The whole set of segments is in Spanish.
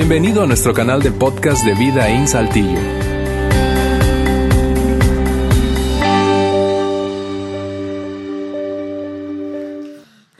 Bienvenido a nuestro canal de podcast de Vida en Saltillo.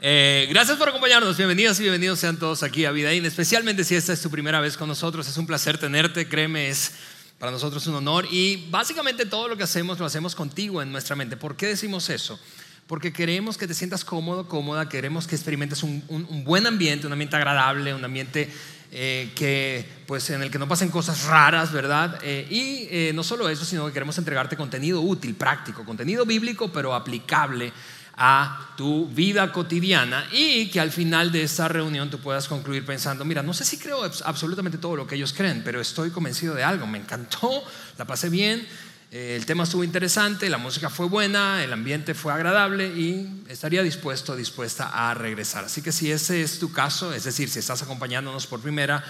Eh, gracias por acompañarnos, bienvenidos y bienvenidos sean todos aquí a Vidaín, especialmente si esta es tu primera vez con nosotros, es un placer tenerte, créeme, es para nosotros un honor y básicamente todo lo que hacemos lo hacemos contigo en nuestra mente. ¿Por qué decimos eso? Porque queremos que te sientas cómodo, cómoda, queremos que experimentes un buen ambiente, un ambiente agradable, un ambiente eh, que, pues, en el que no pasen cosas raras, ¿verdad? Eh, y eh, no solo eso, sino que queremos entregarte contenido útil, práctico, contenido bíblico, pero aplicable a tu vida cotidiana y que al final de esta reunión tú puedas concluir pensando, mira, no sé si creo absolutamente todo lo que ellos creen, pero estoy convencido de algo, me encantó, la pasé bien, el tema estuvo interesante, la música fue buena, el ambiente fue agradable y estaría dispuesto, dispuesta a regresar. Así que si ese es tu caso, es decir, si estás acompañándonos por primera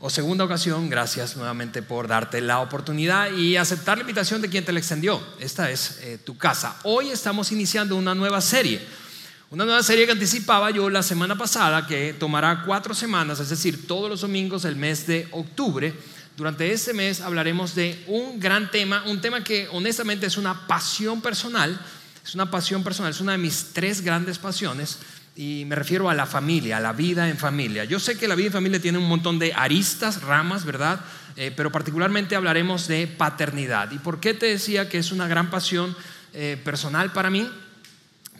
o segunda ocasión, gracias nuevamente por darte la oportunidad y aceptar la invitación de quien te la extendió. Esta es eh, tu casa. Hoy estamos iniciando una nueva serie. Una nueva serie que anticipaba yo la semana pasada, que tomará cuatro semanas, es decir, todos los domingos del mes de octubre durante este mes hablaremos de un gran tema, un tema que honestamente es una pasión personal, es una pasión personal, es una de mis tres grandes pasiones y me refiero a la familia, a la vida en familia. Yo sé que la vida en familia tiene un montón de aristas, ramas, ¿verdad? Eh, pero particularmente hablaremos de paternidad. ¿Y por qué te decía que es una gran pasión eh, personal para mí?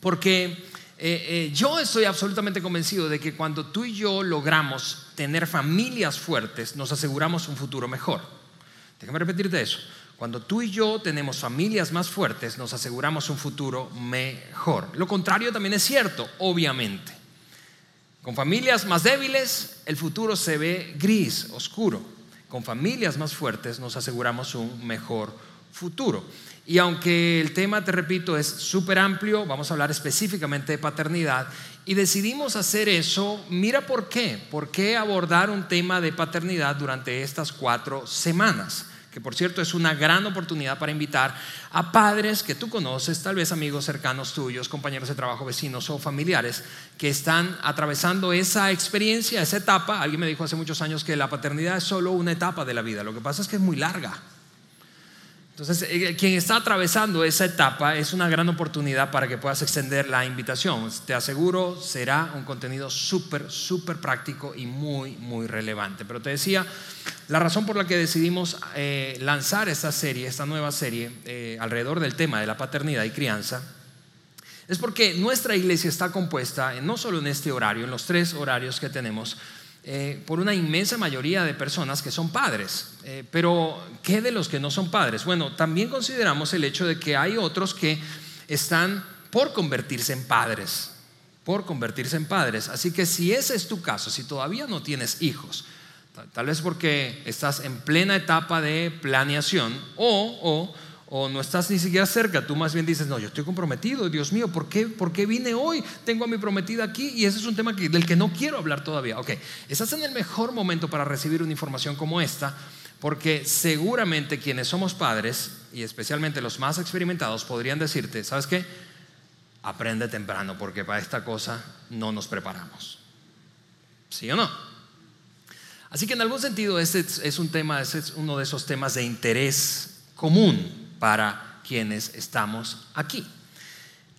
Porque eh, yo estoy absolutamente convencido de que cuando tú y yo logramos tener familias fuertes, nos aseguramos un futuro mejor. Déjame repetirte eso. Cuando tú y yo tenemos familias más fuertes, nos aseguramos un futuro mejor. Lo contrario también es cierto, obviamente. Con familias más débiles, el futuro se ve gris, oscuro. Con familias más fuertes, nos aseguramos un mejor futuro. Y aunque el tema, te repito, es súper amplio, vamos a hablar específicamente de paternidad, y decidimos hacer eso, mira por qué, por qué abordar un tema de paternidad durante estas cuatro semanas, que por cierto es una gran oportunidad para invitar a padres que tú conoces, tal vez amigos cercanos tuyos, compañeros de trabajo, vecinos o familiares, que están atravesando esa experiencia, esa etapa. Alguien me dijo hace muchos años que la paternidad es solo una etapa de la vida, lo que pasa es que es muy larga. Entonces, eh, quien está atravesando esa etapa es una gran oportunidad para que puedas extender la invitación. Te aseguro, será un contenido súper, súper práctico y muy, muy relevante. Pero te decía, la razón por la que decidimos eh, lanzar esta serie, esta nueva serie, eh, alrededor del tema de la paternidad y crianza, es porque nuestra iglesia está compuesta, no solo en este horario, en los tres horarios que tenemos, eh, por una inmensa mayoría de personas que son padres. Eh, pero, ¿qué de los que no son padres? Bueno, también consideramos el hecho de que hay otros que están por convertirse en padres, por convertirse en padres. Así que si ese es tu caso, si todavía no tienes hijos, tal vez porque estás en plena etapa de planeación o, o o no estás ni siquiera cerca, tú más bien dices, no, yo estoy comprometido, Dios mío, ¿por qué, ¿por qué vine hoy? Tengo a mi prometida aquí y ese es un tema del que no quiero hablar todavía. Ok, estás en el mejor momento para recibir una información como esta, porque seguramente quienes somos padres, y especialmente los más experimentados, podrían decirte, ¿sabes qué? Aprende temprano, porque para esta cosa no nos preparamos. ¿Sí o no? Así que en algún sentido este es un tema, este es uno de esos temas de interés común para quienes estamos aquí.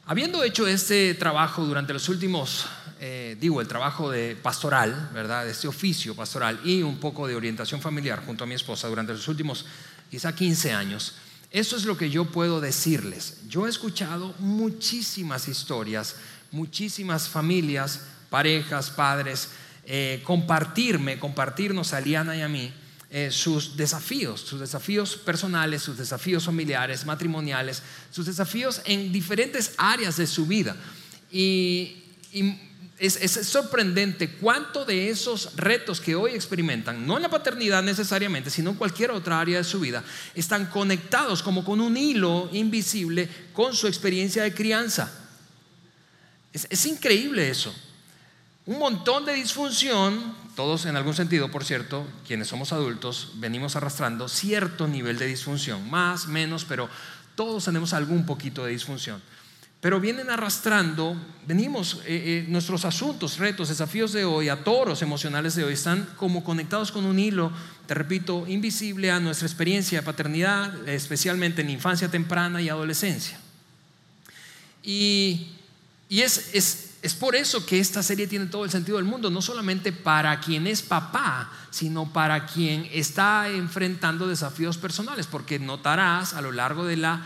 Habiendo hecho este trabajo durante los últimos, eh, digo, el trabajo de pastoral, ¿verdad? Este oficio pastoral y un poco de orientación familiar junto a mi esposa durante los últimos quizá 15 años, eso es lo que yo puedo decirles. Yo he escuchado muchísimas historias, muchísimas familias, parejas, padres, eh, compartirme, compartirnos a Liana y a mí eh, sus desafíos, sus desafíos personales, sus desafíos familiares, matrimoniales, sus desafíos en diferentes áreas de su vida. Y, es, sorprendente cuánto de esos retos que hoy experimentan, no en la paternidad necesariamente, sino en cualquier otra área de su vida, están conectados como con un hilo invisible con su experiencia de crianza. es increíble eso. Un montón de disfunción todos en algún sentido, por cierto, quienes somos adultos, venimos arrastrando cierto nivel de disfunción, más, menos, pero todos tenemos algún poquito de disfunción. pero vienen arrastrando, venimos, eh, eh, nuestros asuntos, retos, desafíos de hoy, a toros emocionales de hoy, están como conectados con un hilo, te repito, invisible a nuestra experiencia de paternidad, especialmente en infancia temprana y adolescencia. Y, es, es, es por eso que esta serie tiene todo el sentido del mundo, no solamente para quien es papá, sino para quien está enfrentando desafíos personales, porque notarás a lo largo de la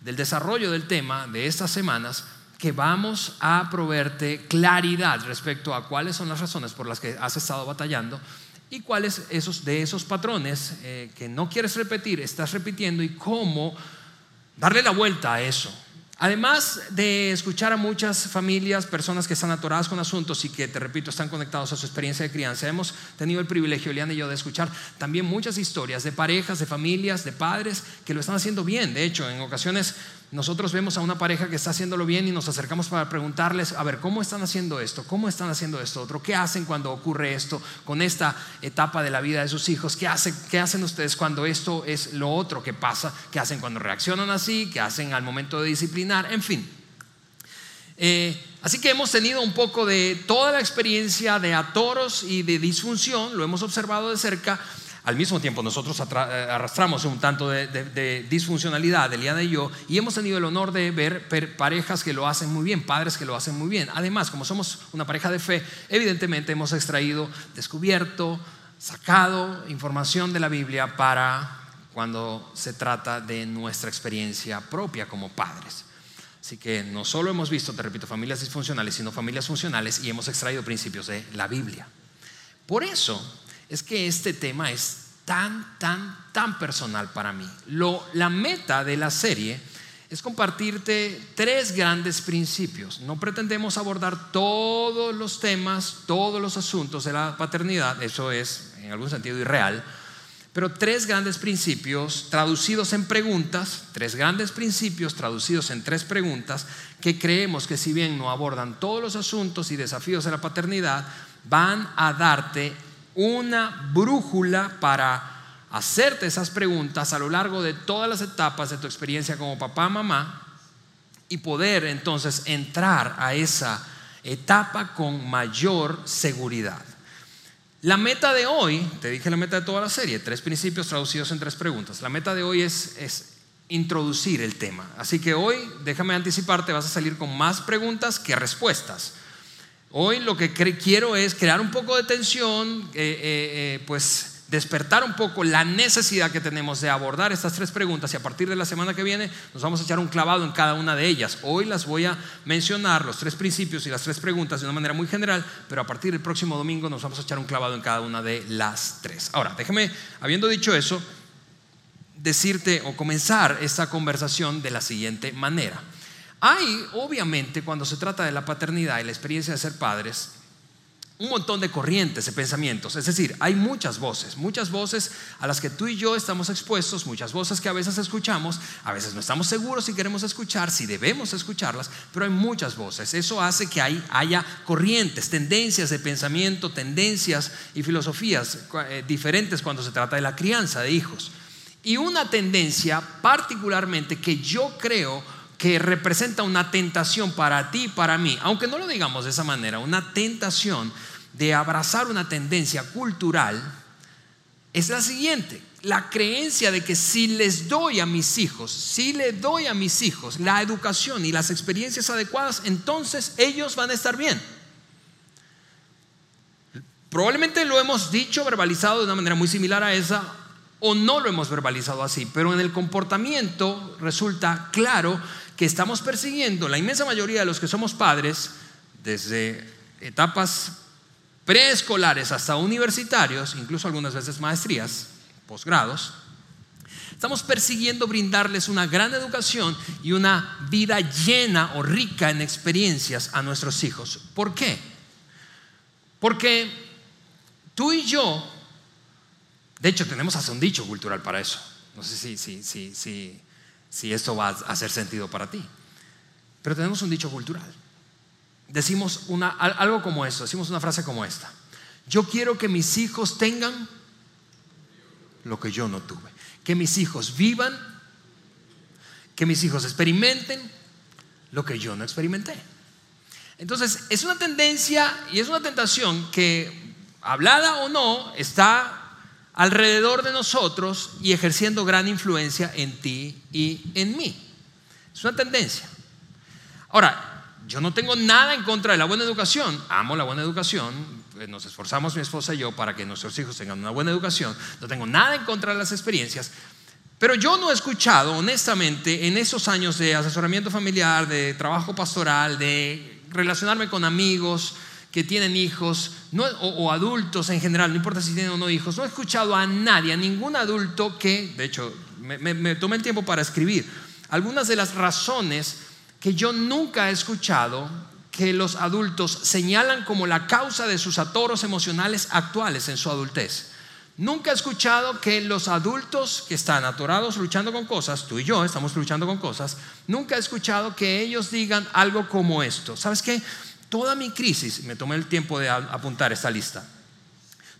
del desarrollo del tema de estas semanas que vamos a proveerte claridad respecto a cuáles son las razones por las que has estado batallando y cuáles esos, de esos patrones eh, que no quieres repetir, estás repitiendo y cómo darle la vuelta a eso. Además de escuchar a muchas familias, personas que están atoradas con asuntos y que, te repito, están conectados a su experiencia de crianza, hemos tenido el privilegio, Eliana y yo, de escuchar también muchas historias de parejas, de familias, de padres que lo están haciendo bien. De hecho, en ocasiones nosotros vemos a una pareja que está haciéndolo bien y nos acercamos para preguntarles, a ver, ¿cómo están haciendo esto? ¿Cómo están haciendo esto otro? ¿Qué hacen cuando ocurre esto con esta etapa de la vida de sus hijos? ¿Qué hacen, ustedes cuando esto es lo otro que pasa? ¿Qué hacen cuando reaccionan así? ¿Qué hacen al momento de disciplinar? En fin. Eh, así que hemos tenido un poco de toda la experiencia de atoros y de disfunción, lo hemos observado de cerca al mismo tiempo nosotros eh, arrastramos un tanto de, disfuncionalidad, Eliana y yo, y hemos tenido el honor de ver parejas que lo hacen muy bien, padres que lo hacen muy bien. Además, como somos una pareja de fe, evidentemente hemos extraído, descubierto, sacado información de la Biblia para cuando se trata de nuestra experiencia propia como padres. Así que no solo hemos visto, te repito, familias disfuncionales, sino familias funcionales y hemos extraído principios de la Biblia. Por eso es que este tema es tan, tan, tan personal para mí. la meta de la serie es compartirte tres grandes principios. No pretendemos abordar todos los temas, todos los asuntos de la paternidad, eso es en algún sentido irreal, pero tres grandes principios traducidos en preguntas, tres grandes principios traducidos en tres preguntas que creemos que si bien no abordan todos los asuntos y desafíos de la paternidad, van a darte una brújula para hacerte esas preguntas a lo largo de todas las etapas de tu experiencia como papá, mamá, y poder entonces entrar a esa etapa con mayor seguridad. La meta de hoy, te dije la meta de toda la serie, tres principios traducidos en tres preguntas. La meta de hoy es, es introducir el tema. Así que hoy, déjame anticiparte, vas a salir con más preguntas que respuestas. Hoy lo que quiero es crear un poco de tensión, eh, eh, eh, pues despertar un poco la necesidad que tenemos de abordar estas tres preguntas y a partir de la semana que viene nos vamos a echar un clavado en cada una de ellas. Hoy las voy a mencionar, los tres principios y las tres preguntas de una manera muy general, pero a partir del próximo domingo nos vamos a echar un clavado en cada una de las tres. Ahora, déjeme, habiendo dicho eso, decirte o comenzar esta conversación de la siguiente manera. Hay, obviamente, cuando se trata de la paternidad y la experiencia de ser padres, un montón de corrientes de pensamientos. Es decir, hay muchas voces, muchas voces a las que tú y yo estamos expuestos, muchas voces que a veces escuchamos, a veces no estamos seguros si queremos escuchar, si debemos escucharlas, pero hay muchas voces. Eso hace que haya corrientes, tendencias de pensamiento, tendencias y filosofías eh, diferentes cuando se trata de la crianza de hijos. Y una tendencia particularmente que yo creo que representa una tentación para ti y para mí, aunque no lo digamos de esa manera, una tentación de abrazar una tendencia cultural, es la siguiente, la creencia de que si les doy a mis hijos, si le doy a mis hijos la educación y las experiencias adecuadas, entonces ellos van a estar bien. Probablemente lo hemos dicho, verbalizado de una manera muy similar a esa, o no lo hemos verbalizado así, pero en el comportamiento resulta claro que estamos persiguiendo, la inmensa mayoría de los que somos padres, desde etapas preescolares hasta universitarios, incluso algunas veces maestrías, posgrados, estamos persiguiendo brindarles una gran educación y una vida llena o rica en experiencias a nuestros hijos. ¿Por qué? Porque tú y yo, de hecho tenemos hasta un dicho cultural para eso. No sé si, si, si, si si esto va a hacer sentido para ti. Pero tenemos un dicho cultural. Decimos una, algo como esto, decimos una frase como esta. Yo quiero que mis hijos tengan lo que yo no tuve. Que mis hijos vivan, que mis hijos experimenten lo que yo no experimenté. Entonces, es una tendencia y es una tentación que, hablada o no, está alrededor de nosotros y ejerciendo gran influencia en ti y en mí. Es una tendencia. Ahora, yo no tengo nada en contra de la buena educación, amo la buena educación, eh, nos esforzamos mi esposa y yo para que nuestros hijos tengan una buena educación, no tengo nada en contra de las experiencias, pero yo no he escuchado honestamente en esos años de asesoramiento familiar, de trabajo pastoral, de relacionarme con amigos que tienen hijos o, adultos en general, no importa si tienen o no hijos, no he escuchado a nadie, a ningún adulto que, de hecho, me, me tomé el tiempo para escribir algunas de las razones que yo nunca he escuchado que los adultos señalan como la causa de sus atoros emocionales actuales en su adultez. Nunca he escuchado que los adultos que están atorados luchando con cosas, tú y yo estamos luchando con cosas, nunca he escuchado que ellos digan algo como esto. ¿Sabes qué? Toda mi crisis, me tomé el tiempo de apuntar esta lista,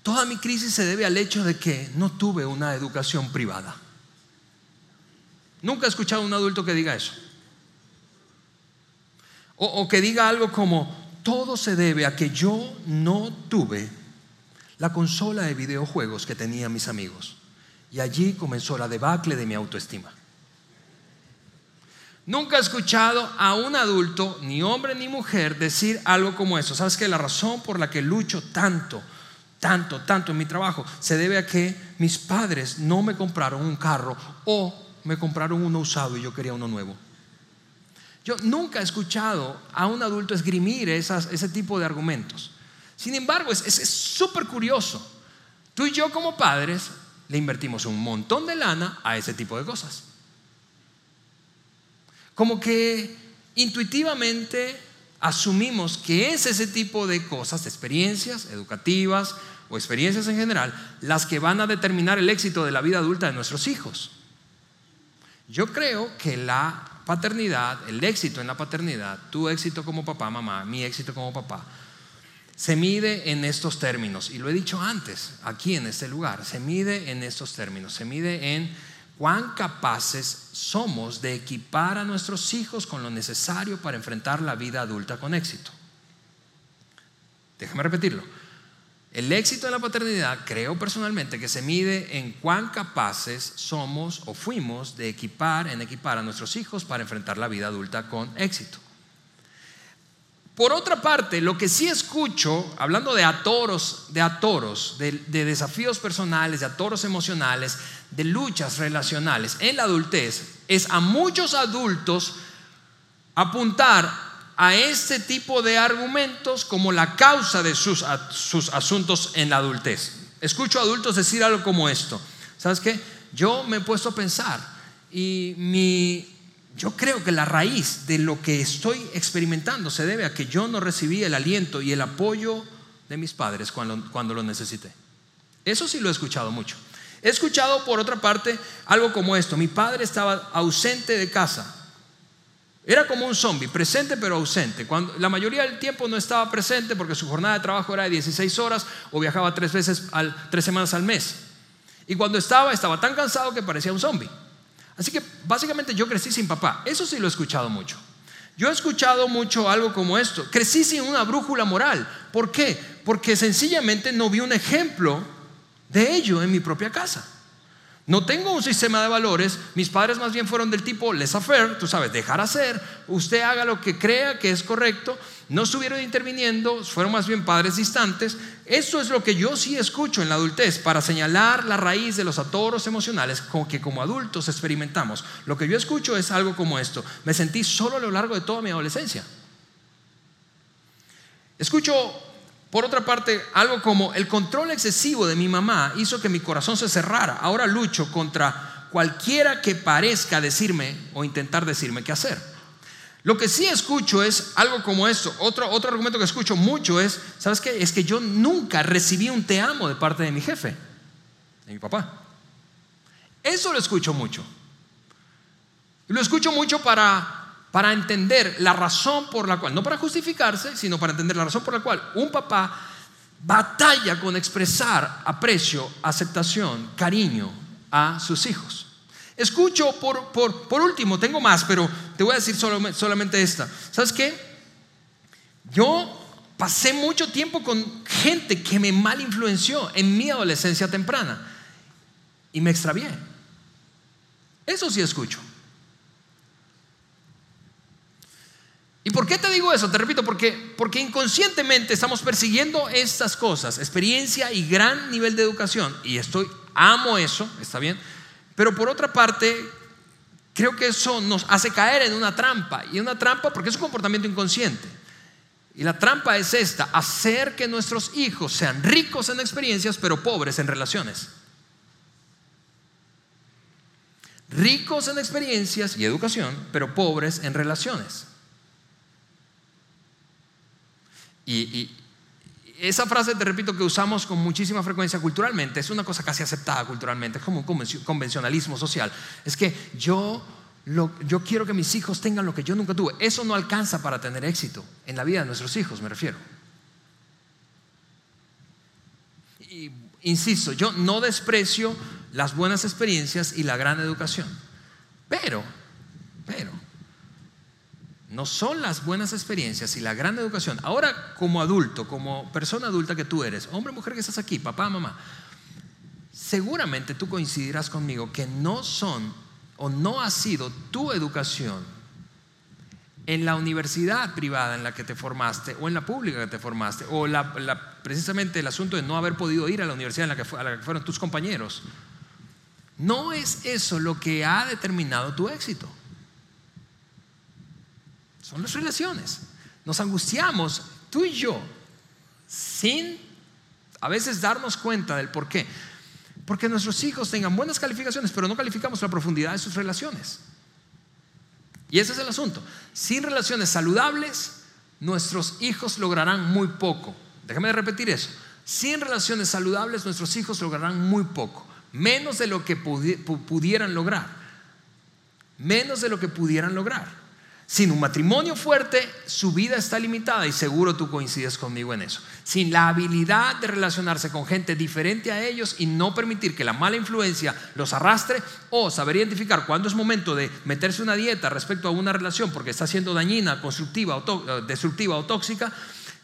toda mi crisis se debe al hecho de que no tuve una educación privada. Nunca he escuchado a un adulto que diga eso. O, que diga algo como, todo se debe a que yo no tuve la consola de videojuegos que tenían mis amigos. Y allí comenzó la debacle de mi autoestima. Nunca he escuchado a un adulto, ni hombre ni mujer, decir algo como eso. ¿Sabes que La razón por la que lucho tanto, tanto, tanto en mi trabajo se debe a que mis padres no me compraron un carro o me compraron uno usado y yo quería uno nuevo. Yo nunca he escuchado a un adulto esgrimir ese tipo de argumentos. Sin embargo, es súper curioso. Tú y yo como padres le invertimos un montón de lana a ese tipo de cosas. Como que intuitivamente asumimos que es ese tipo de cosas, experiencias educativas o experiencias en general, las que van a determinar el éxito de la vida adulta de nuestros hijos. Yo creo que la paternidad, el éxito en la paternidad, tu éxito como papá, mamá, mi éxito como papá, se mide en estos términos. Y lo he dicho antes, aquí en este lugar, se mide en estos términos, se mide en cuán capaces somos de equipar a nuestros hijos con lo necesario para enfrentar la vida adulta con éxito. Déjame repetirlo. El éxito de la paternidad creo personalmente que se mide en cuán capaces somos o fuimos de equipar, en equipar a nuestros hijos para enfrentar la vida adulta con éxito. Por otra parte, lo que sí escucho, hablando de atoros, de atoros, de, de desafíos personales, de atoros emocionales, de luchas relacionales en la adultez, es a muchos adultos apuntar a este tipo de argumentos como la causa de sus, sus asuntos en la adultez. Escucho a adultos decir algo como esto. ¿Sabes qué? Yo me he puesto a pensar y mi, yo creo que la raíz de lo que estoy experimentando se debe a que yo no recibí el aliento y el apoyo de mis padres cuando, cuando lo necesité. Eso sí lo he escuchado mucho. He escuchado por otra parte algo como esto. Mi padre estaba ausente de casa era como un zombie, presente pero ausente. Cuando, la mayoría del tiempo no estaba presente porque su jornada de trabajo era de 16 horas o viajaba tres veces, al, tres semanas al mes. Y cuando estaba, estaba tan cansado que parecía un zombie. Así que básicamente yo crecí sin papá. Eso sí lo he escuchado mucho. Yo he escuchado mucho algo como esto. Crecí sin una brújula moral. ¿Por qué? Porque sencillamente no vi un ejemplo de ello en mi propia casa. No tengo un sistema de valores, mis padres más bien fueron del tipo laissez-faire, tú sabes, dejar hacer, usted haga lo que crea que es correcto, no estuvieron interviniendo, fueron más bien padres distantes. Eso es lo que yo sí escucho en la adultez para señalar la raíz de los atoros emocionales que como adultos experimentamos. Lo que yo escucho es algo como esto, me sentí solo a lo largo de toda mi adolescencia. Escucho por otra parte, algo como el control excesivo de mi mamá hizo que mi corazón se cerrara. Ahora lucho contra cualquiera que parezca decirme o intentar decirme qué hacer. Lo que sí escucho es algo como esto. Otro, otro argumento que escucho mucho es, ¿sabes qué? Es que yo nunca recibí un te amo de parte de mi jefe, de mi papá. Eso lo escucho mucho. Lo escucho mucho para para entender la razón por la cual, no para justificarse, sino para entender la razón por la cual un papá batalla con expresar aprecio, aceptación, cariño a sus hijos. Escucho, por, por, por último, tengo más, pero te voy a decir solamente esta. ¿Sabes qué? Yo pasé mucho tiempo con gente que me mal influenció en mi adolescencia temprana y me extravié. Eso sí escucho. ¿Y por qué te digo eso? Te repito, porque, porque inconscientemente estamos persiguiendo estas cosas, experiencia y gran nivel de educación. Y estoy, amo eso, está bien. Pero por otra parte, creo que eso nos hace caer en una trampa. Y una trampa porque es un comportamiento inconsciente. Y la trampa es esta, hacer que nuestros hijos sean ricos en experiencias, pero pobres en relaciones. Ricos en experiencias y educación, pero pobres en relaciones. Y, esa frase, te repito, que usamos con muchísima frecuencia culturalmente, es una cosa casi aceptada culturalmente, es como un convencionalismo social. Es que yo, yo quiero que mis hijos tengan lo que yo nunca tuve. Eso no alcanza para tener éxito en la vida de nuestros hijos, me refiero. Insisto, yo no desprecio las buenas experiencias y la gran educación, pero, pero, no son las buenas experiencias y la gran educación. Ahora como adulto, como persona adulta que tú eres, hombre, mujer que estás aquí, papá, mamá, seguramente tú coincidirás conmigo que no son o no ha sido tu educación en la universidad privada en la que te formaste o en la pública que te formaste o precisamente el asunto de no haber podido ir a la universidad en la que, la que fueron tus compañeros. No es eso lo que ha determinado tu éxito. Son las relaciones. Nos angustiamos, tú y yo, sin a veces darnos cuenta del por qué. Porque nuestros hijos tengan buenas calificaciones, pero no calificamos la profundidad de sus relaciones. Y ese es el asunto. Sin relaciones saludables, nuestros hijos lograrán muy poco. Déjame repetir eso. Sin relaciones saludables, nuestros hijos lograrán muy poco. Menos de lo que pudieran lograr. Menos de lo que pudieran lograr. Sin un matrimonio fuerte, su vida está limitada y seguro tú coincides conmigo en eso. Sin la habilidad de relacionarse con gente diferente a ellos y no permitir que la mala influencia los arrastre o saber identificar cuándo es momento de meterse una dieta respecto a una relación porque está siendo dañina, constructiva o destructiva o tóxica,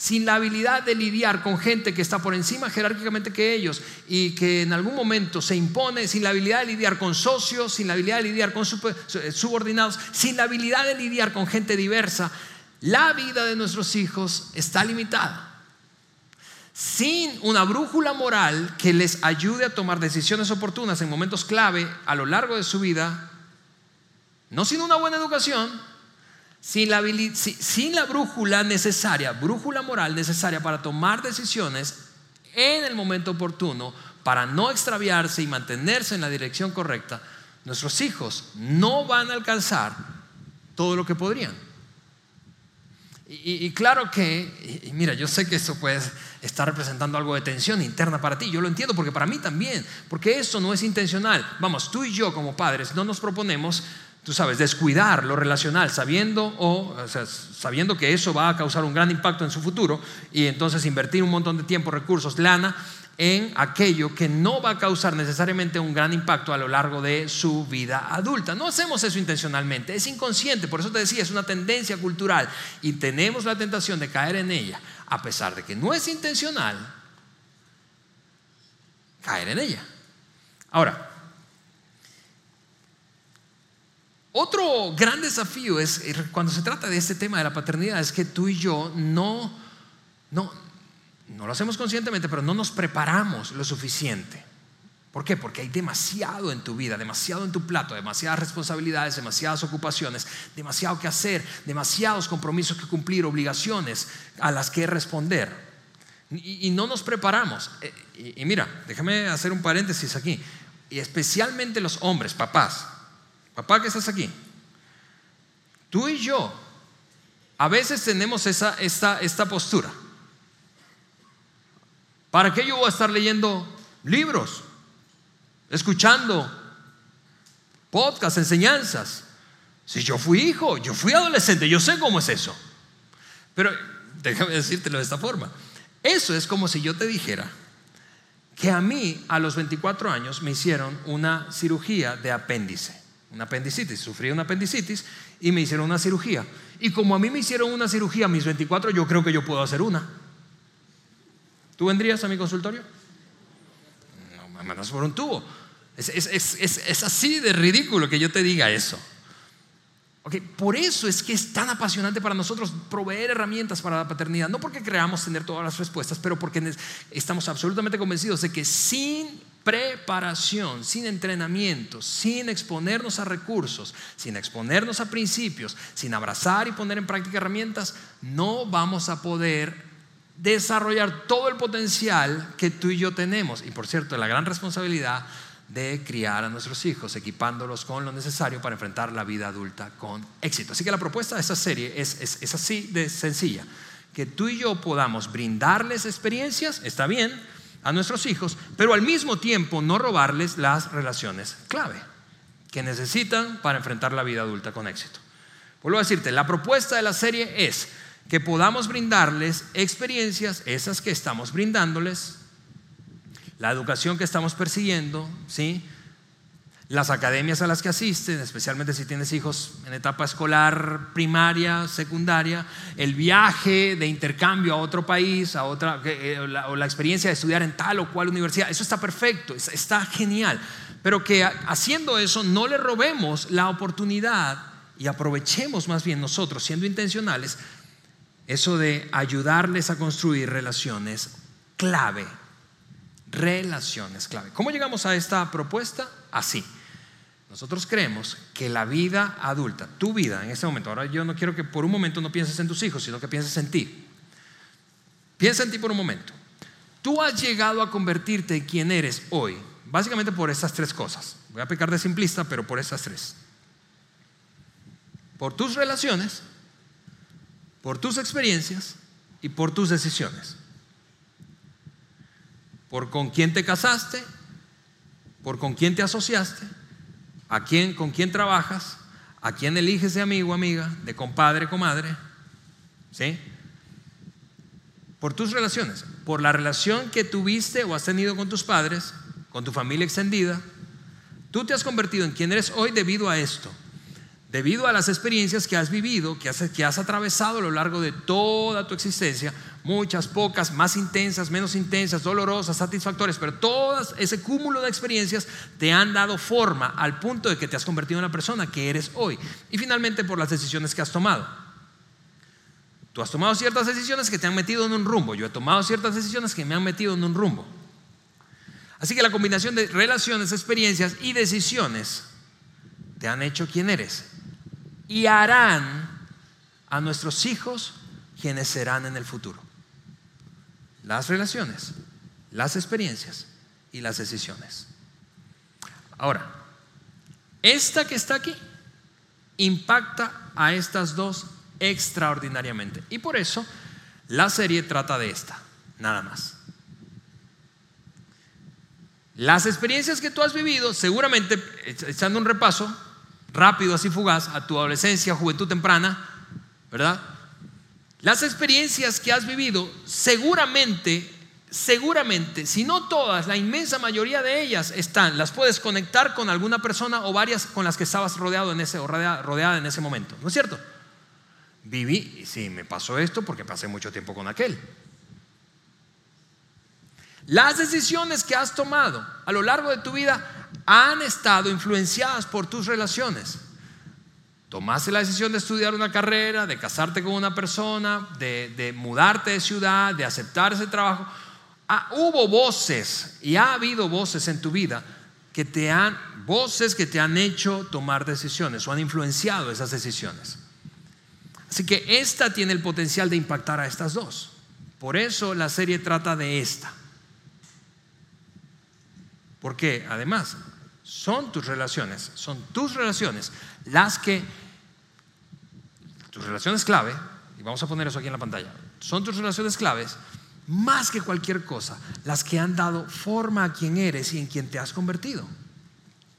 sin la habilidad de lidiar con gente que está por encima jerárquicamente que ellos y que en algún momento se impone, sin la habilidad de lidiar con socios, sin la habilidad de lidiar con eh, subordinados, sin la habilidad de lidiar con gente diversa, la vida de nuestros hijos está limitada. Sin una brújula moral que les ayude a tomar decisiones oportunas en momentos clave a lo largo de su vida, no sin una buena educación, sin la, brújula necesaria, brújula moral necesaria para tomar decisiones en el momento oportuno, para no extraviarse y mantenerse en la dirección correcta, nuestros hijos no van a alcanzar todo lo que podrían. Y, claro que, mira, yo sé que esto puede estar representando algo de tensión interna para ti, yo lo entiendo porque para mí también, porque eso no es intencional. Vamos, tú y yo como padres no nos proponemos tú sabes, descuidar lo relacional, sabiendo, o, sabiendo que eso va a causar un gran impacto en su futuro, y entonces invertir un montón de tiempo, recursos, lana, en aquello que no va a causar necesariamente un gran impacto a lo largo de su vida adulta. No hacemos eso intencionalmente, es inconsciente, por eso te decía, es una tendencia cultural y tenemos la tentación de caer en ella, a pesar de que no es intencional, caer en ella. Ahora, Otro gran desafío es eh, cuando se trata de este tema de la paternidad es que tú y yo no, no, no lo hacemos conscientemente, pero no nos preparamos lo suficiente. ¿Por qué? Porque hay demasiado en tu vida, demasiado en tu plato, demasiadas responsabilidades, demasiadas ocupaciones, demasiado que hacer, demasiados compromisos que cumplir, obligaciones a las que responder. Y, no nos preparamos. Eh, y mira, déjame hacer un paréntesis aquí. Y especialmente los hombres, papás, Papá que estás aquí, tú y yo a veces tenemos esa, esta, esta postura. ¿Para qué yo voy a estar leyendo libros, escuchando podcasts, enseñanzas? Si yo fui hijo, yo fui adolescente, yo sé cómo es eso. Pero déjame decírtelo de esta forma. Eso es como si yo te dijera que a mí a los 24 años me hicieron una cirugía de apéndice. Una apendicitis, sufrí una apendicitis y me hicieron una cirugía. Y como a mí me hicieron una cirugía a mis 24, yo creo que yo puedo hacer una. ¿Tú vendrías a mi consultorio? No, me mandas por un tubo. Es, es, así de ridículo que yo te diga eso. Okay, por eso es que es tan apasionante para nosotros proveer herramientas para la paternidad. No porque creamos tener todas las respuestas, pero porque estamos absolutamente convencidos de que sin preparación, sin entrenamiento, sin exponernos a recursos, sin exponernos a principios, sin abrazar y poner en práctica herramientas, no vamos a poder desarrollar todo el potencial que tú y yo tenemos. Y por cierto, la gran responsabilidad de criar a nuestros hijos, equipándolos con lo necesario para enfrentar la vida adulta con éxito. Así que la propuesta de esta serie es, es, así de sencilla, que tú y yo podamos brindarles experiencias, está bien, a nuestros hijos, pero al mismo tiempo no robarles las relaciones clave que necesitan para enfrentar la vida adulta con éxito. Vuelvo a decirte, la propuesta de la serie es que podamos brindarles experiencias, esas que estamos brindándoles, la educación que estamos persiguiendo, ¿sí? Las academias a las que asisten, especialmente si tienes hijos en etapa escolar primaria, secundaria, el viaje de intercambio a otro país, a otra, eh, o la experiencia de estudiar en tal o cual universidad, eso está perfecto, está genial, pero que haciendo eso no le robemos la oportunidad y aprovechemos más bien nosotros, siendo intencionales, eso de ayudarles a construir relaciones clave relaciones clave. ¿Cómo llegamos a esta propuesta? Así. Nosotros creemos que la vida adulta, tu vida en este momento, ahora yo no quiero que por un momento no pienses en tus hijos, sino que pienses en ti. Piensa en ti por un momento. Tú has llegado a convertirte en quien eres hoy, básicamente por estas tres cosas. Voy a pecar de simplista, pero por estas tres. Por tus relaciones, por tus experiencias y por tus decisiones por con quién te casaste, por con quién te asociaste, a quién, con quién trabajas, a quién eliges de amigo, amiga, de compadre, comadre, ¿sí? Por tus relaciones, por la relación que tuviste o has tenido con tus padres, con tu familia extendida, tú te has convertido en quien eres hoy debido a esto debido a las experiencias que has vivido, que has, atravesado a lo largo de toda tu existencia, muchas, pocas, más intensas, menos intensas, dolorosas, satisfactorias, pero todas ese cúmulo de experiencias te han dado forma al punto de que te has convertido en la persona que eres hoy. Y finalmente por las decisiones que has tomado. Tú has tomado ciertas decisiones que te han metido en un rumbo, yo he tomado ciertas decisiones que me han metido en un rumbo. Así que la combinación de relaciones, experiencias y decisiones te han hecho quien eres y harán a nuestros hijos quienes serán en el futuro. Las relaciones, las experiencias y las decisiones. Ahora, esta que está aquí impacta a estas dos extraordinariamente. Y por eso la serie trata de esta, nada más. Las experiencias que tú has vivido, seguramente, echando un repaso, rápido, así fugaz, a tu adolescencia, juventud temprana, ¿verdad? Las experiencias que has vivido, seguramente, seguramente, si no todas, la inmensa mayoría de ellas están, las puedes conectar con alguna persona o varias con las que estabas rodeado en ese, rodeada en ese momento, ¿no es cierto? Viví, y sí, me pasó esto porque pasé mucho tiempo con aquel. Las decisiones que has tomado a lo largo de tu vida han estado influenciadas por tus relaciones. Tomaste la decisión de estudiar una carrera, de casarte con una persona, de, mudarte de ciudad, de aceptar ese trabajo. Ah, hubo voces y ha habido voces en tu vida que te han, voces que te han hecho tomar decisiones o han influenciado esas decisiones. Así que esta tiene el potencial de impactar a estas dos. Por eso la serie trata de esta. Porque además son tus relaciones, son tus relaciones las que, tus relaciones clave, y vamos a poner eso aquí en la pantalla, son tus relaciones claves más que cualquier cosa, las que han dado forma a quien eres y en quien te has convertido.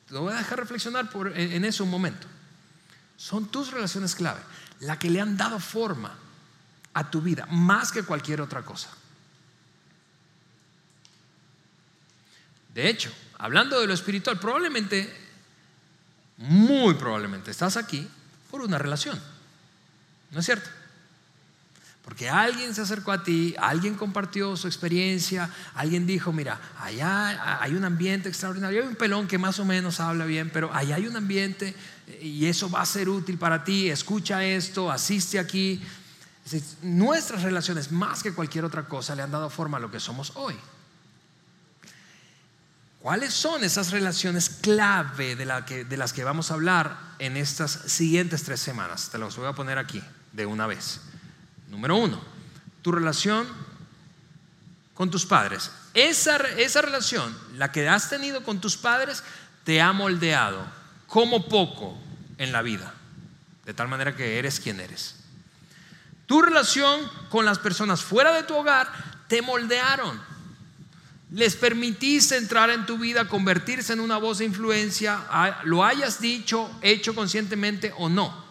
Te voy a dejar reflexionar por, en eso un momento. Son tus relaciones clave, las que le han dado forma a tu vida, más que cualquier otra cosa. De hecho, hablando de lo espiritual, probablemente muy probablemente estás aquí por una relación. ¿No es cierto? Porque alguien se acercó a ti, alguien compartió su experiencia, alguien dijo, mira, allá hay un ambiente extraordinario, hay un pelón que más o menos habla bien, pero allá hay un ambiente y eso va a ser útil para ti, escucha esto, asiste aquí. Nuestras relaciones, más que cualquier otra cosa, le han dado forma a lo que somos hoy. ¿Cuáles son esas relaciones clave de, las que vamos a hablar en estas siguientes tres semanas? Te los voy a poner aquí de una vez. Número uno, tu relación con tus padres. Esa, esa relación, la que has tenido con tus padres, te ha moldeado como poco en la vida, de tal manera que eres quien eres. Tu relación con las personas fuera de tu hogar te moldearon. Les permitiste entrar en tu vida, convertirse en una voz de influencia, lo hayas dicho, hecho conscientemente o no.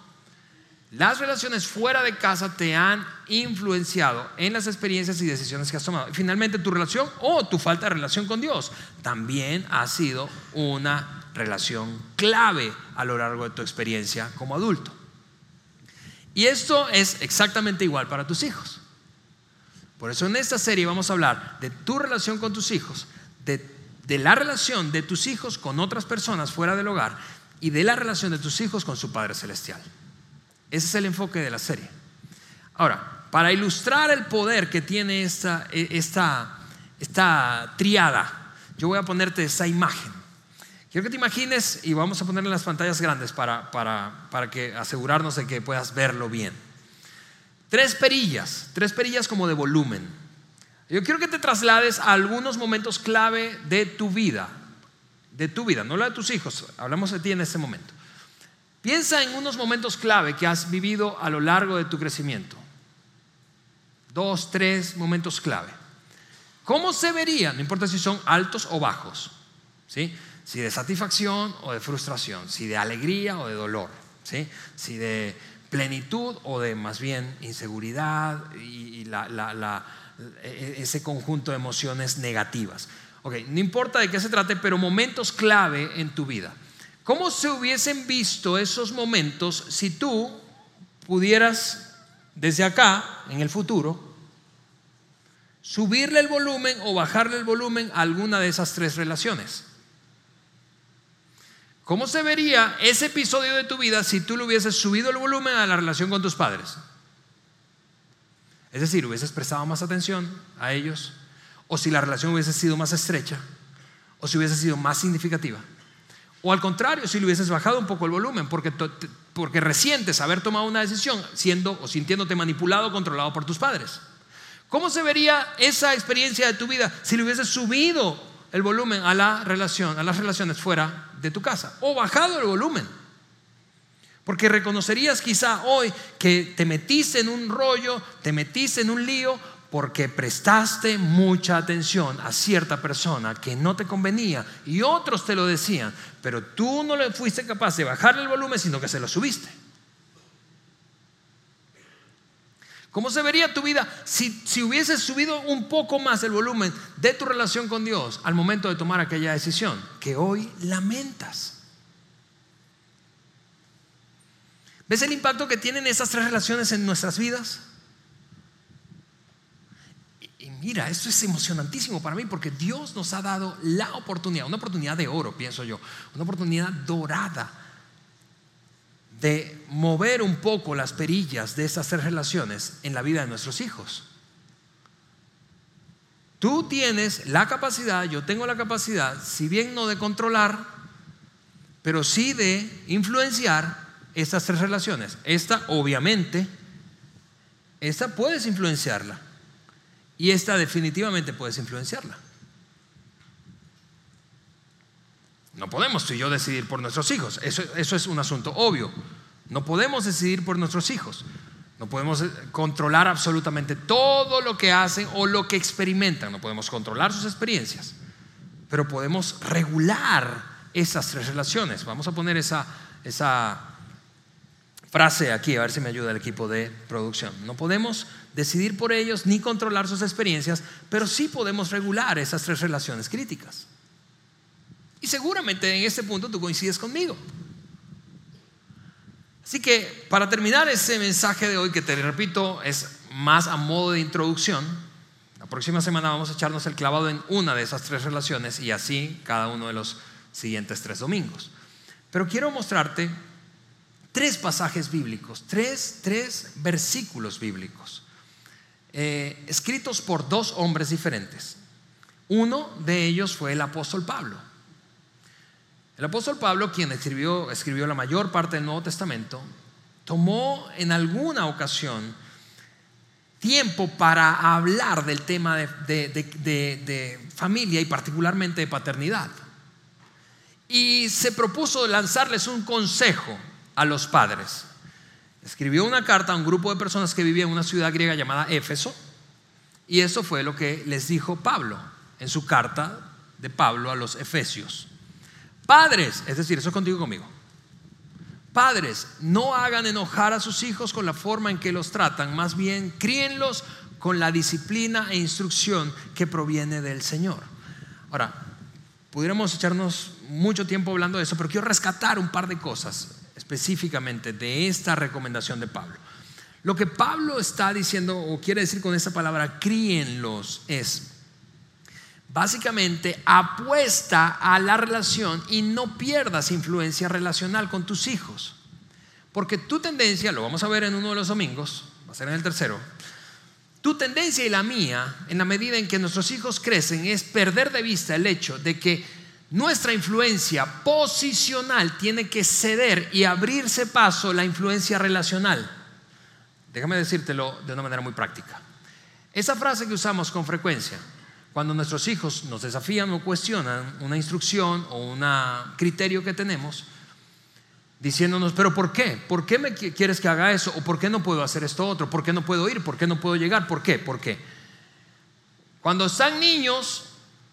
Las relaciones fuera de casa te han influenciado en las experiencias y decisiones que has tomado. Finalmente, tu relación o tu falta de relación con Dios también ha sido una relación clave a lo largo de tu experiencia como adulto. Y esto es exactamente igual para tus hijos. Por eso en esta serie vamos a hablar de tu relación con tus hijos, de, la relación de tus hijos con otras personas fuera del hogar y de la relación de tus hijos con su Padre Celestial. Ese es el enfoque de la serie. Ahora, para ilustrar el poder que tiene esta, e, triada, yo voy a ponerte esa imagen. Quiero que te imagines y vamos a ponerle las pantallas grandes para, para que asegurarnos de que puedas verlo bien. Tres perillas, tres perillas como de volumen. Yo quiero que te traslades a algunos momentos clave de tu vida, de tu vida, no la de tus hijos, hablamos de ti en este momento. Piensa en unos momentos clave que has vivido a lo largo de tu crecimiento. Dos, tres momentos clave. ¿Cómo se verían? No importa si son altos o bajos. ¿sí? Si de satisfacción o de frustración. Si de alegría o de dolor. ¿sí? Si de plenitud o de más bien inseguridad y, e, e, ese conjunto de emociones negativas. Ok, no importa de qué se trate, pero momentos clave en tu vida. ¿Cómo se hubiesen visto esos momentos si tú pudieras desde acá, en el futuro, subirle el volumen o bajarle el volumen a alguna de esas tres relaciones? ¿Cómo se vería ese episodio de tu vida si tú le hubieses subido el volumen a la relación con tus padres? Es decir, hubieses prestado más atención a ellos, o si la relación hubiese sido más estrecha, o si hubiese sido más significativa. O al contrario, si le hubieses bajado un poco el volumen, porque, porque resientes haber tomado una decisión siendo o sintiéndote manipulado o controlado por tus padres. ¿Cómo se vería esa experiencia de tu vida si le hubieses subido el volumen a la relación, a las relaciones fuera de tu casa o bajado el volumen? Porque reconocerías quizá hoy que te metiste en un rollo, te metiste en un lío porque prestaste mucha atención a cierta persona que no te convenía y otros te lo decían, pero tú no le fuiste capaz de bajarle el volumen, sino que se lo subiste. ¿Cómo se vería tu vida si, si hubieses subido un poco más el volumen de tu relación con Dios al momento de tomar aquella decisión que hoy lamentas? ¿Ves el impacto que tienen esas tres relaciones en nuestras vidas? mira, esto es emocionantísimo para mí porque Dios nos ha dado la oportunidad, una oportunidad de oro, pienso yo, una oportunidad dorada de mover un poco las perillas de estas tres relaciones en la vida de nuestros hijos. Tú tienes la capacidad, yo tengo la capacidad, si bien no de controlar, pero sí de influenciar estas tres relaciones. Esta, obviamente, esta puedes influenciarla y esta definitivamente puedes influenciarla. No podemos tú y yo decidir por nuestros hijos. Eso, eso es un asunto obvio. No podemos decidir por nuestros hijos. No podemos eh, controlar absolutamente todo lo que hacen o lo que experimentan. No podemos controlar sus experiencias. Pero podemos regular esas tres relaciones. Vamos a poner esa, esa frase aquí, a ver si me ayuda el equipo de producción. No podemos decidir por ellos ni controlar sus experiencias, pero sí podemos regular esas tres relaciones críticas. Y seguramente en este punto tú coincides conmigo. Así que para terminar ese mensaje de hoy, que te repito, es más a modo de introducción, la próxima semana vamos a echarnos el clavado en una de esas tres relaciones y así cada uno de los siguientes tres domingos. Pero quiero mostrarte tres pasajes bíblicos, tres, tres versículos bíblicos, eh, escritos por dos hombres diferentes. Uno de ellos fue el apóstol Pablo. El apóstol Pablo, quien escribió, escribió la mayor parte del Nuevo Testamento, tomó en alguna ocasión tiempo para hablar del tema de, familia y particularmente de paternidad. Y se propuso lanzarles un consejo a los padres. Escribió una carta a un grupo de personas que vivían en una ciudad griega llamada Éfeso, y eso fue lo que les dijo Pablo en su carta de Pablo a los Efesios. Padres, es decir, eso es contigo conmigo. Padres, no hagan enojar a sus hijos con la forma en que los tratan, más bien críenlos con la disciplina e instrucción que proviene del Señor. Ahora, pudiéramos echarnos mucho tiempo hablando de eso, pero quiero rescatar un par de cosas específicamente de esta recomendación de Pablo. Lo que Pablo está diciendo o quiere decir con esta palabra, críenlos, es Básicamente apuesta a la relación y no pierdas influencia relacional con tus hijos. Porque tu tendencia, lo vamos a ver en uno de los domingos, va a ser en el tercero, tu tendencia y la mía, en la medida en que nuestros hijos crecen, es perder de vista el hecho de que nuestra influencia posicional tiene que ceder y abrirse paso la influencia relacional. Déjame decírtelo de una manera muy práctica. Esa frase que usamos con frecuencia, cuando nuestros hijos nos desafían o cuestionan una instrucción o un criterio que tenemos, diciéndonos, pero ¿por qué? ¿Por qué me quieres que haga eso? ¿O por qué no puedo hacer esto otro? ¿Por qué no puedo ir? ¿Por qué no puedo llegar? ¿Por qué? ¿Por qué? Cuando están niños,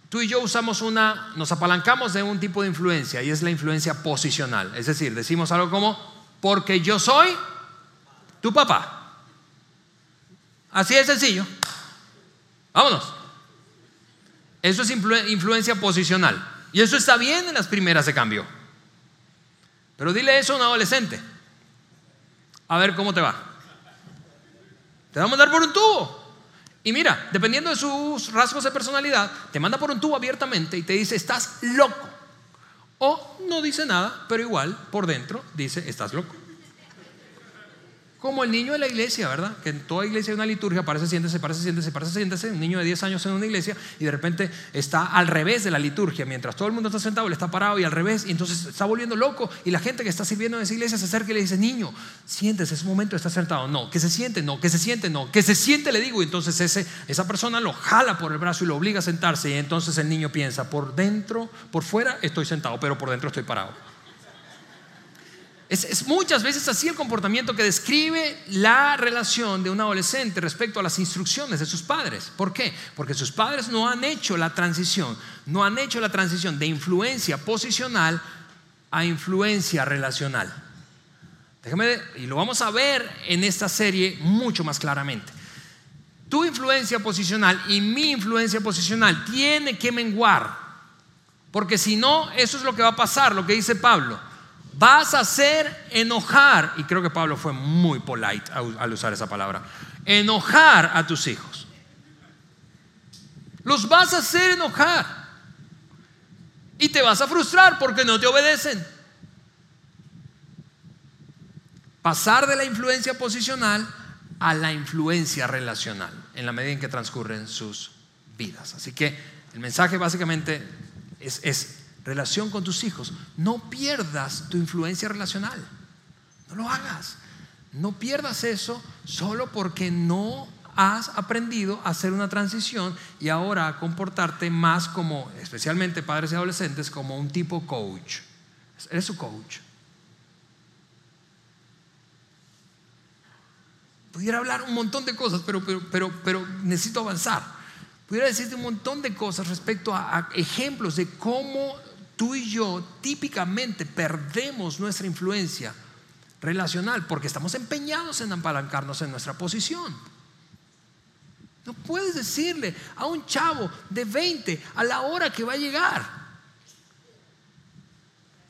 tú y yo usamos una, nos apalancamos de un tipo de influencia y es la influencia posicional. Es decir, decimos algo como, porque yo soy tu papá. Así de sencillo. Vámonos. Eso es influencia posicional. Y eso está bien en las primeras de cambio. Pero dile eso a un adolescente. A ver cómo te va. Te va a mandar por un tubo. Y mira, dependiendo de sus rasgos de personalidad, te manda por un tubo abiertamente y te dice, estás loco. O no dice nada, pero igual por dentro dice, estás loco. Como el niño de la iglesia, ¿verdad? Que en toda iglesia hay una liturgia, parece siéntese, parece siéntese, parece siéntese. Un niño de 10 años en una iglesia y de repente está al revés de la liturgia. Mientras todo el mundo está sentado, él está parado y al revés. Y entonces está volviendo loco. Y la gente que está sirviendo en esa iglesia se acerca y le dice: Niño, siéntese, es momento de estar sentado. No, que se siente, no, que se siente, no, que se siente, le digo. Y entonces ese, esa persona lo jala por el brazo y lo obliga a sentarse. Y entonces el niño piensa: Por dentro, por fuera estoy sentado, pero por dentro estoy parado. Es, muchas veces así el comportamiento que describe la relación de un adolescente respecto a las instrucciones de sus padres. ¿Por qué? Porque sus padres no han hecho la transición, no han hecho la transición de influencia posicional a influencia relacional. Déjame, y lo vamos a ver en esta serie mucho más claramente. Tu influencia posicional y mi influencia posicional tiene que menguar, porque si no, eso es lo que va a pasar, lo que dice Pablo vas a hacer enojar, y creo que Pablo fue muy polite al usar esa palabra, enojar a tus hijos. Los vas a hacer enojar. Y te vas a frustrar porque no te obedecen. Pasar de la influencia posicional a la influencia relacional en la medida en que transcurren sus vidas. Así que el mensaje básicamente es, es relación con tus hijos, no pierdas tu influencia relacional. No lo hagas. No pierdas eso solo porque no has aprendido a hacer una transición y ahora a comportarte más como, especialmente padres y adolescentes, como un tipo coach. Eres su coach. Pudiera hablar un montón de cosas, pero, pero, pero, pero necesito avanzar. Pudiera decirte un montón de cosas respecto a ejemplos de cómo tú y yo típicamente perdemos nuestra influencia relacional porque estamos empeñados en apalancarnos en nuestra posición. No puedes decirle a un chavo de 20 a la hora que va a llegar.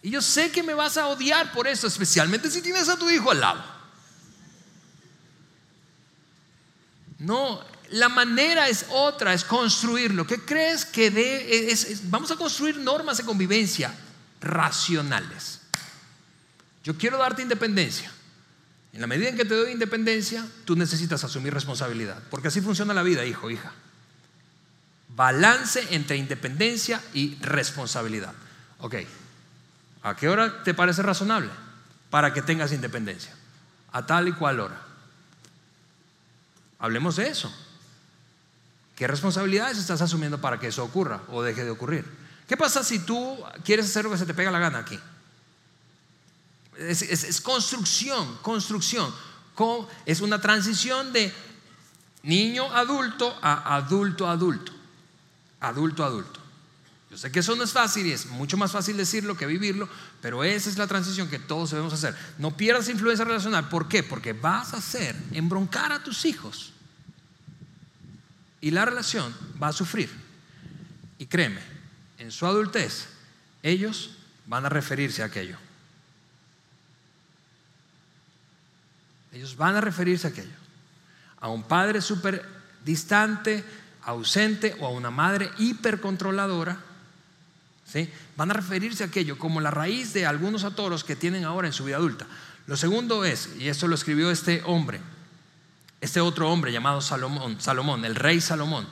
Y yo sé que me vas a odiar por eso, especialmente si tienes a tu hijo al lado. No, la manera es otra, es construirlo. ¿Qué crees que de, vamos a construir normas de convivencia racionales? Yo quiero darte independencia. En la medida en que te doy independencia, tú necesitas asumir responsabilidad, porque así funciona la vida, hijo, hija. Balance entre independencia y responsabilidad. Ok, ¿a qué hora te parece razonable para que tengas independencia? A tal y cual hora. Hablemos de eso. ¿Qué responsabilidades estás asumiendo para que eso ocurra o deje de ocurrir? ¿Qué pasa si tú quieres hacer lo que se te pega la gana aquí? Es, construcción, construcción. Es una transición de niño adulto a adulto adulto. Adulto adulto. Yo sé que eso no es fácil y es mucho más fácil decirlo que vivirlo, pero esa es la transición que todos debemos hacer. No pierdas influencia relacional. ¿Por qué? Porque vas a hacer embroncar a tus hijos. Y la relación va a sufrir. Y créeme, en su adultez, ellos van a referirse a aquello. Ellos van a referirse a aquello. A un padre súper distante, ausente o a una madre hipercontroladora. ¿sí? Van a referirse a aquello como la raíz de algunos atoros que tienen ahora en su vida adulta. Lo segundo es, y esto lo escribió este hombre, este otro hombre llamado Salomón, Salomón, el rey Salomón.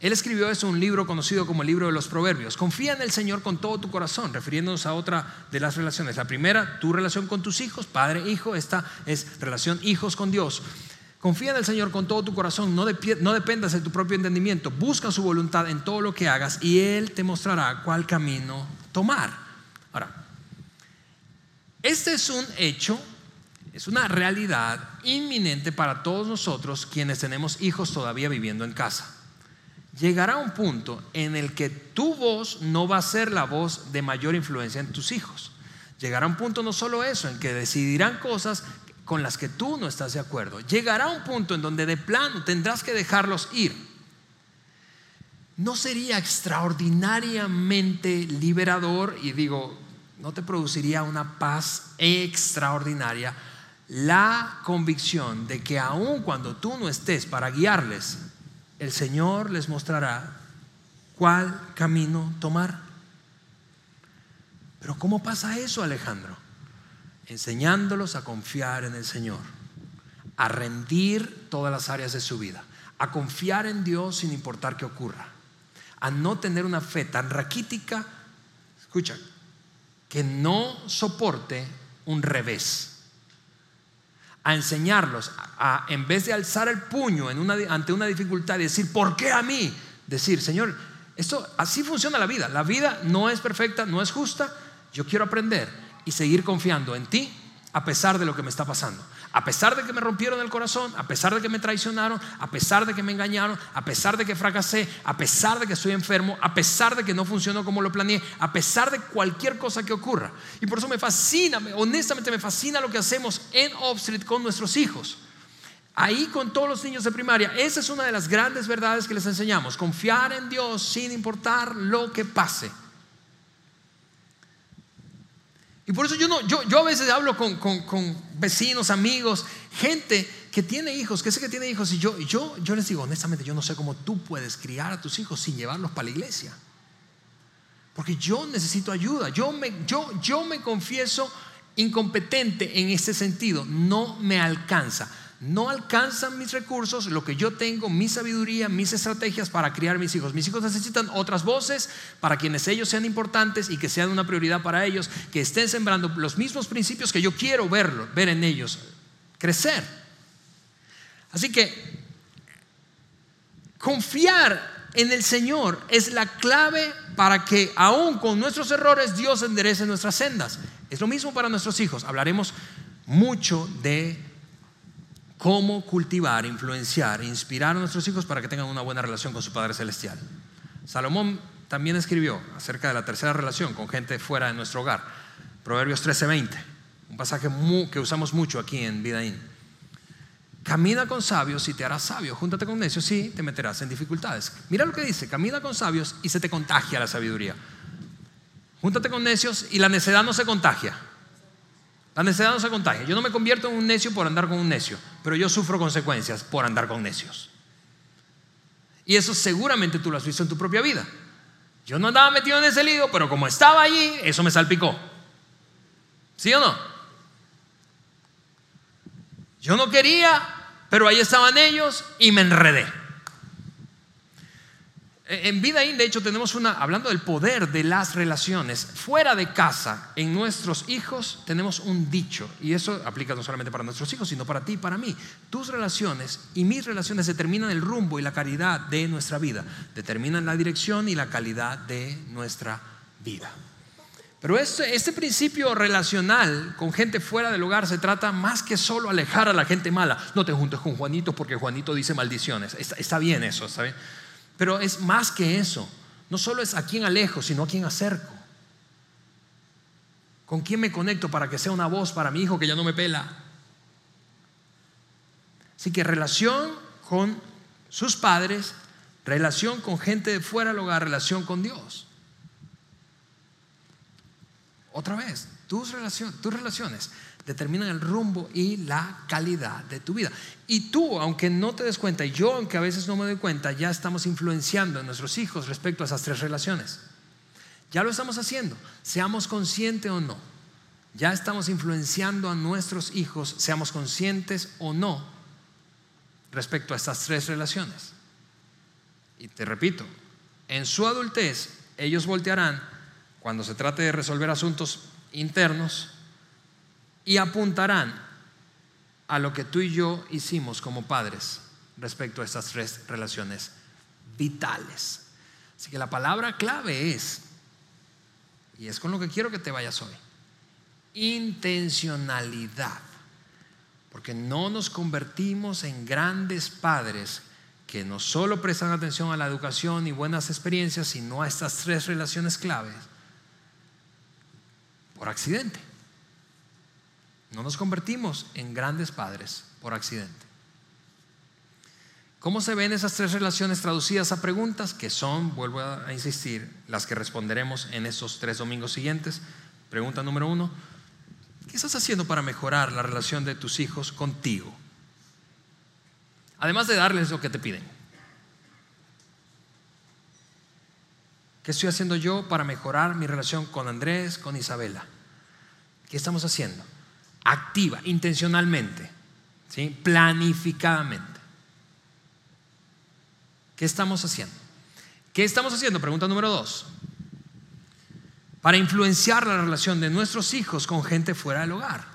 Él escribió eso en un libro conocido como el libro de los proverbios. Confía en el Señor con todo tu corazón, refiriéndonos a otra de las relaciones. La primera, tu relación con tus hijos, padre, hijo, esta es relación hijos con Dios. Confía en el Señor con todo tu corazón, no dependas de tu propio entendimiento, busca su voluntad en todo lo que hagas y Él te mostrará cuál camino tomar. Ahora, este es un hecho es una realidad inminente para todos nosotros quienes tenemos hijos todavía viviendo en casa. Llegará un punto en el que tu voz no va a ser la voz de mayor influencia en tus hijos. Llegará un punto no solo eso, en que decidirán cosas con las que tú no estás de acuerdo. Llegará un punto en donde de plano tendrás que dejarlos ir. ¿No sería extraordinariamente liberador y digo, no te produciría una paz extraordinaria la convicción de que aun cuando tú no estés para guiarles, el Señor les mostrará cuál camino tomar. Pero ¿cómo pasa eso, Alejandro? Enseñándolos a confiar en el Señor, a rendir todas las áreas de su vida, a confiar en Dios sin importar qué ocurra, a no tener una fe tan raquítica, escucha, que no soporte un revés a enseñarlos, a, en vez de alzar el puño ante una dificultad y decir, ¿por qué a mí? Decir, Señor, esto así funciona la vida. La vida no es perfecta, no es justa. Yo quiero aprender y seguir confiando en ti a pesar de lo que me está pasando. A pesar de que me rompieron el corazón, a pesar de que me traicionaron, a pesar de que me engañaron, a pesar de que fracasé, a pesar de que estoy enfermo, a pesar de que no funcionó como lo planeé, a pesar de cualquier cosa que ocurra. Y por eso me fascina, honestamente me fascina lo que hacemos en Street con nuestros hijos. Ahí con todos los niños de primaria, esa es una de las grandes verdades que les enseñamos, confiar en Dios sin importar lo que pase. Y por eso yo, no, yo, yo a veces hablo con, vecinos, amigos, gente que tiene hijos, que sé que tiene hijos, y yo, yo, yo les digo, honestamente, yo no sé cómo tú puedes criar a tus hijos sin llevarlos para la iglesia. Porque yo necesito ayuda. Yo me, yo, yo me confieso incompetente en ese sentido. No me alcanza no alcanzan mis recursos, lo que yo tengo, mi sabiduría, mis estrategias para criar mis hijos. Mis hijos necesitan otras voces para quienes ellos sean importantes y que sean una prioridad para ellos, que estén sembrando los mismos principios que yo quiero verlo, ver en ellos crecer. Así que confiar en el Señor es la clave para que aún con nuestros errores Dios enderece nuestras sendas. Es lo mismo para nuestros hijos. Hablaremos mucho de cómo cultivar, influenciar, inspirar a nuestros hijos para que tengan una buena relación con su Padre Celestial. Salomón también escribió acerca de la tercera relación con gente fuera de nuestro hogar. Proverbios 13:20, un pasaje que usamos mucho aquí en Vidaín. Camina con sabios y te harás sabio. Júntate con necios y te meterás en dificultades. Mira lo que dice, camina con sabios y se te contagia la sabiduría. Júntate con necios y la necedad no se contagia. La necedad no se contagia. Yo no me convierto en un necio por andar con un necio, pero yo sufro consecuencias por andar con necios. Y eso seguramente tú lo has visto en tu propia vida. Yo no andaba metido en ese lío, pero como estaba allí, eso me salpicó. ¿Sí o no? Yo no quería, pero ahí estaban ellos y me enredé. En vida de hecho, tenemos una, hablando del poder de las relaciones, fuera de casa, en nuestros hijos, tenemos un dicho, y eso aplica no solamente para nuestros hijos, sino para ti y para mí. Tus relaciones y mis relaciones determinan el rumbo y la calidad de nuestra vida, determinan la dirección y la calidad de nuestra vida. Pero este, este principio relacional con gente fuera del hogar se trata más que solo alejar a la gente mala. No te juntes con Juanito porque Juanito dice maldiciones. Está, está bien eso, ¿está bien? Pero es más que eso. No solo es a quién alejo, sino a quién acerco. ¿Con quién me conecto para que sea una voz para mi hijo que ya no me pela? Así que relación con sus padres, relación con gente de fuera del hogar, relación con Dios. Otra vez, tus, relaciones, tus relaciones determinan el rumbo y la calidad de tu vida. Y tú, aunque no te des cuenta, y yo, aunque a veces no me doy cuenta, ya estamos influenciando en nuestros hijos respecto a esas tres relaciones. Ya lo estamos haciendo, seamos conscientes o no. Ya estamos influenciando a nuestros hijos, seamos conscientes o no, respecto a estas tres relaciones. Y te repito, en su adultez, ellos voltearán cuando se trate de resolver asuntos internos y apuntarán a lo que tú y yo hicimos como padres respecto a estas tres relaciones vitales. Así que la palabra clave es, y es con lo que quiero que te vayas hoy, intencionalidad. Porque no nos convertimos en grandes padres que no solo prestan atención a la educación y buenas experiencias, sino a estas tres relaciones claves por accidente. No nos convertimos en grandes padres por accidente. ¿Cómo se ven esas tres relaciones traducidas a preguntas que son, vuelvo a insistir, las que responderemos en estos tres domingos siguientes? Pregunta número uno, ¿qué estás haciendo para mejorar la relación de tus hijos contigo? Además de darles lo que te piden. ¿Qué estoy haciendo yo para mejorar mi relación con Andrés, con Isabela? ¿Qué estamos haciendo? Activa, intencionalmente, ¿sí? planificadamente. ¿Qué estamos haciendo? ¿Qué estamos haciendo? Pregunta número dos. Para influenciar la relación de nuestros hijos con gente fuera del hogar.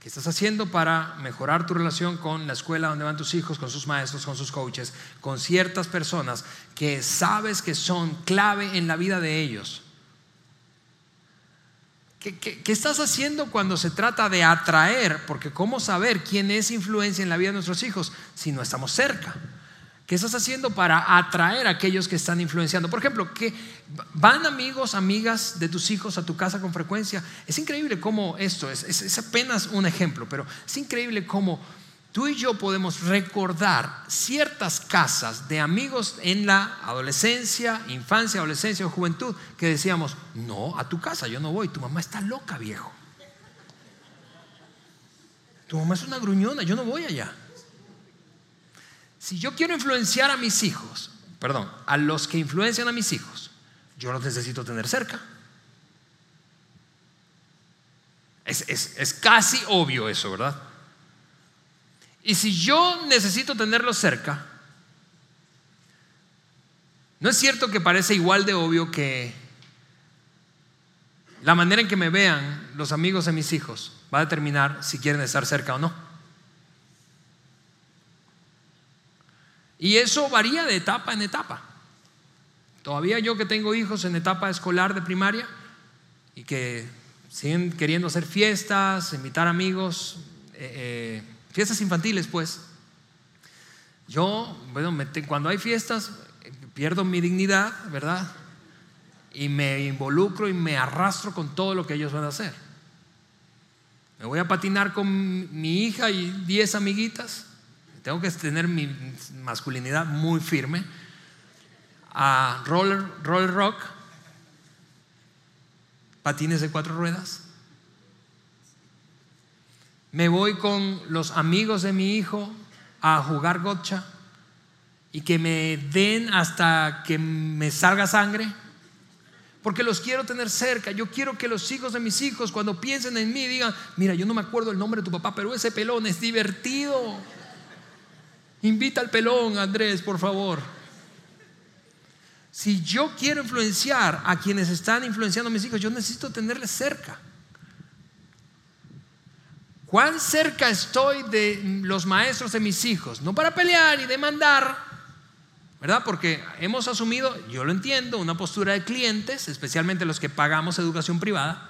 ¿Qué estás haciendo para mejorar tu relación con la escuela donde van tus hijos, con sus maestros, con sus coaches, con ciertas personas que sabes que son clave en la vida de ellos? ¿Qué, estás haciendo cuando se trata de atraer? Porque ¿cómo saber quién es influencia en la vida de nuestros hijos si no estamos cerca? ¿Qué estás haciendo para atraer a aquellos que están influenciando? Por ejemplo, van amigos, amigas de tus hijos a tu casa con frecuencia. Es increíble cómo esto es, es apenas un ejemplo, pero es increíble cómo tú y yo podemos recordar ciertas casas de amigos en la adolescencia, infancia, adolescencia o juventud que decíamos, no, a tu casa yo no voy, tu mamá está loca, viejo. Tu mamá es una gruñona, yo no voy allá. Si yo quiero influenciar a mis hijos, perdón, a los que influencian a mis hijos, yo los necesito tener cerca. Es, es casi obvio eso, ¿verdad? Y si yo necesito tenerlo cerca, ¿no es cierto que parece igual de obvio que la manera en que me vean los amigos de mis hijos va a determinar si quieren estar cerca o no? Y eso varía de etapa en etapa. Todavía yo que tengo hijos en etapa escolar de primaria y que siguen queriendo hacer fiestas, invitar amigos, eh, eh Fiestas infantiles, pues. Yo, bueno, cuando hay fiestas, pierdo mi dignidad, ¿verdad? Y me involucro y me arrastro con todo lo que ellos van a hacer. Me voy a patinar con mi hija y 10 amiguitas. Tengo que tener mi masculinidad muy firme. A roller, roller rock. patines de cuatro ruedas. Me voy con los amigos de mi hijo a jugar gotcha y que me den hasta que me salga sangre. Porque los quiero tener cerca. Yo quiero que los hijos de mis hijos, cuando piensen en mí, digan, mira, yo no me acuerdo el nombre de tu papá, pero ese pelón es divertido. Invita al pelón, Andrés, por favor. Si yo quiero influenciar a quienes están influenciando a mis hijos, yo necesito tenerles cerca. ¿Cuán cerca estoy de los maestros de mis hijos? No para pelear y demandar, ¿verdad? Porque hemos asumido, yo lo entiendo, una postura de clientes, especialmente los que pagamos educación privada.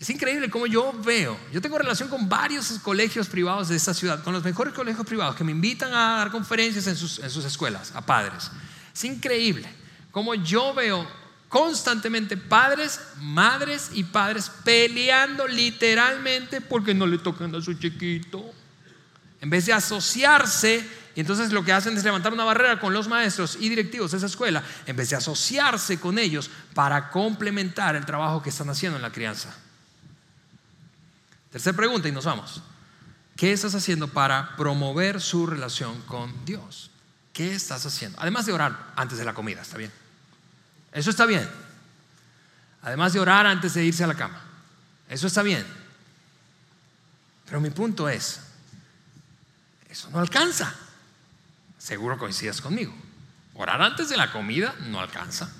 Es increíble cómo yo veo, yo tengo relación con varios colegios privados de esta ciudad, con los mejores colegios privados que me invitan a dar conferencias en sus, en sus escuelas, a padres. Es increíble cómo yo veo constantemente padres, madres y padres peleando literalmente porque no le tocan a su chiquito. En vez de asociarse, y entonces lo que hacen es levantar una barrera con los maestros y directivos de esa escuela, en vez de asociarse con ellos para complementar el trabajo que están haciendo en la crianza. Tercera pregunta y nos vamos. ¿Qué estás haciendo para promover su relación con Dios? ¿Qué estás haciendo? Además de orar antes de la comida, ¿está bien? Eso está bien. Además de orar antes de irse a la cama. Eso está bien. Pero mi punto es, eso no alcanza. Seguro coincidas conmigo. Orar antes de la comida no alcanza.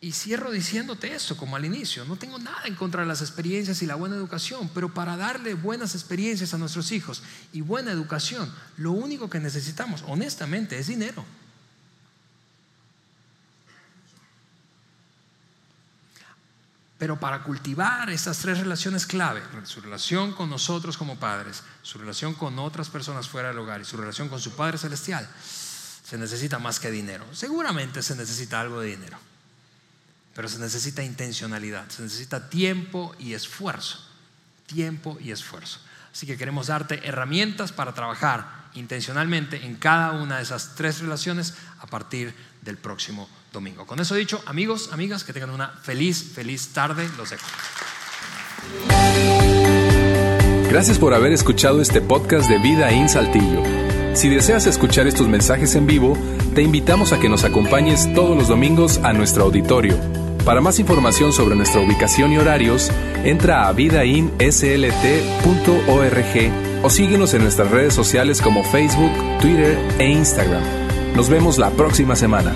Y cierro diciéndote eso, como al inicio, no tengo nada en contra de las experiencias y la buena educación, pero para darle buenas experiencias a nuestros hijos y buena educación, lo único que necesitamos, honestamente, es dinero. Pero para cultivar estas tres relaciones clave, su relación con nosotros como padres, su relación con otras personas fuera del hogar y su relación con su Padre Celestial, se necesita más que dinero. Seguramente se necesita algo de dinero. Pero se necesita intencionalidad, se necesita tiempo y esfuerzo. Tiempo y esfuerzo. Así que queremos darte herramientas para trabajar intencionalmente en cada una de esas tres relaciones a partir del próximo domingo. Con eso dicho, amigos, amigas, que tengan una feliz, feliz tarde. Los dejo. Gracias por haber escuchado este podcast de Vida en Saltillo. Si deseas escuchar estos mensajes en vivo, te invitamos a que nos acompañes todos los domingos a nuestro auditorio para más información sobre nuestra ubicación y horarios, entra a vidainslt.org o síguenos en nuestras redes sociales como Facebook, Twitter e Instagram. Nos vemos la próxima semana.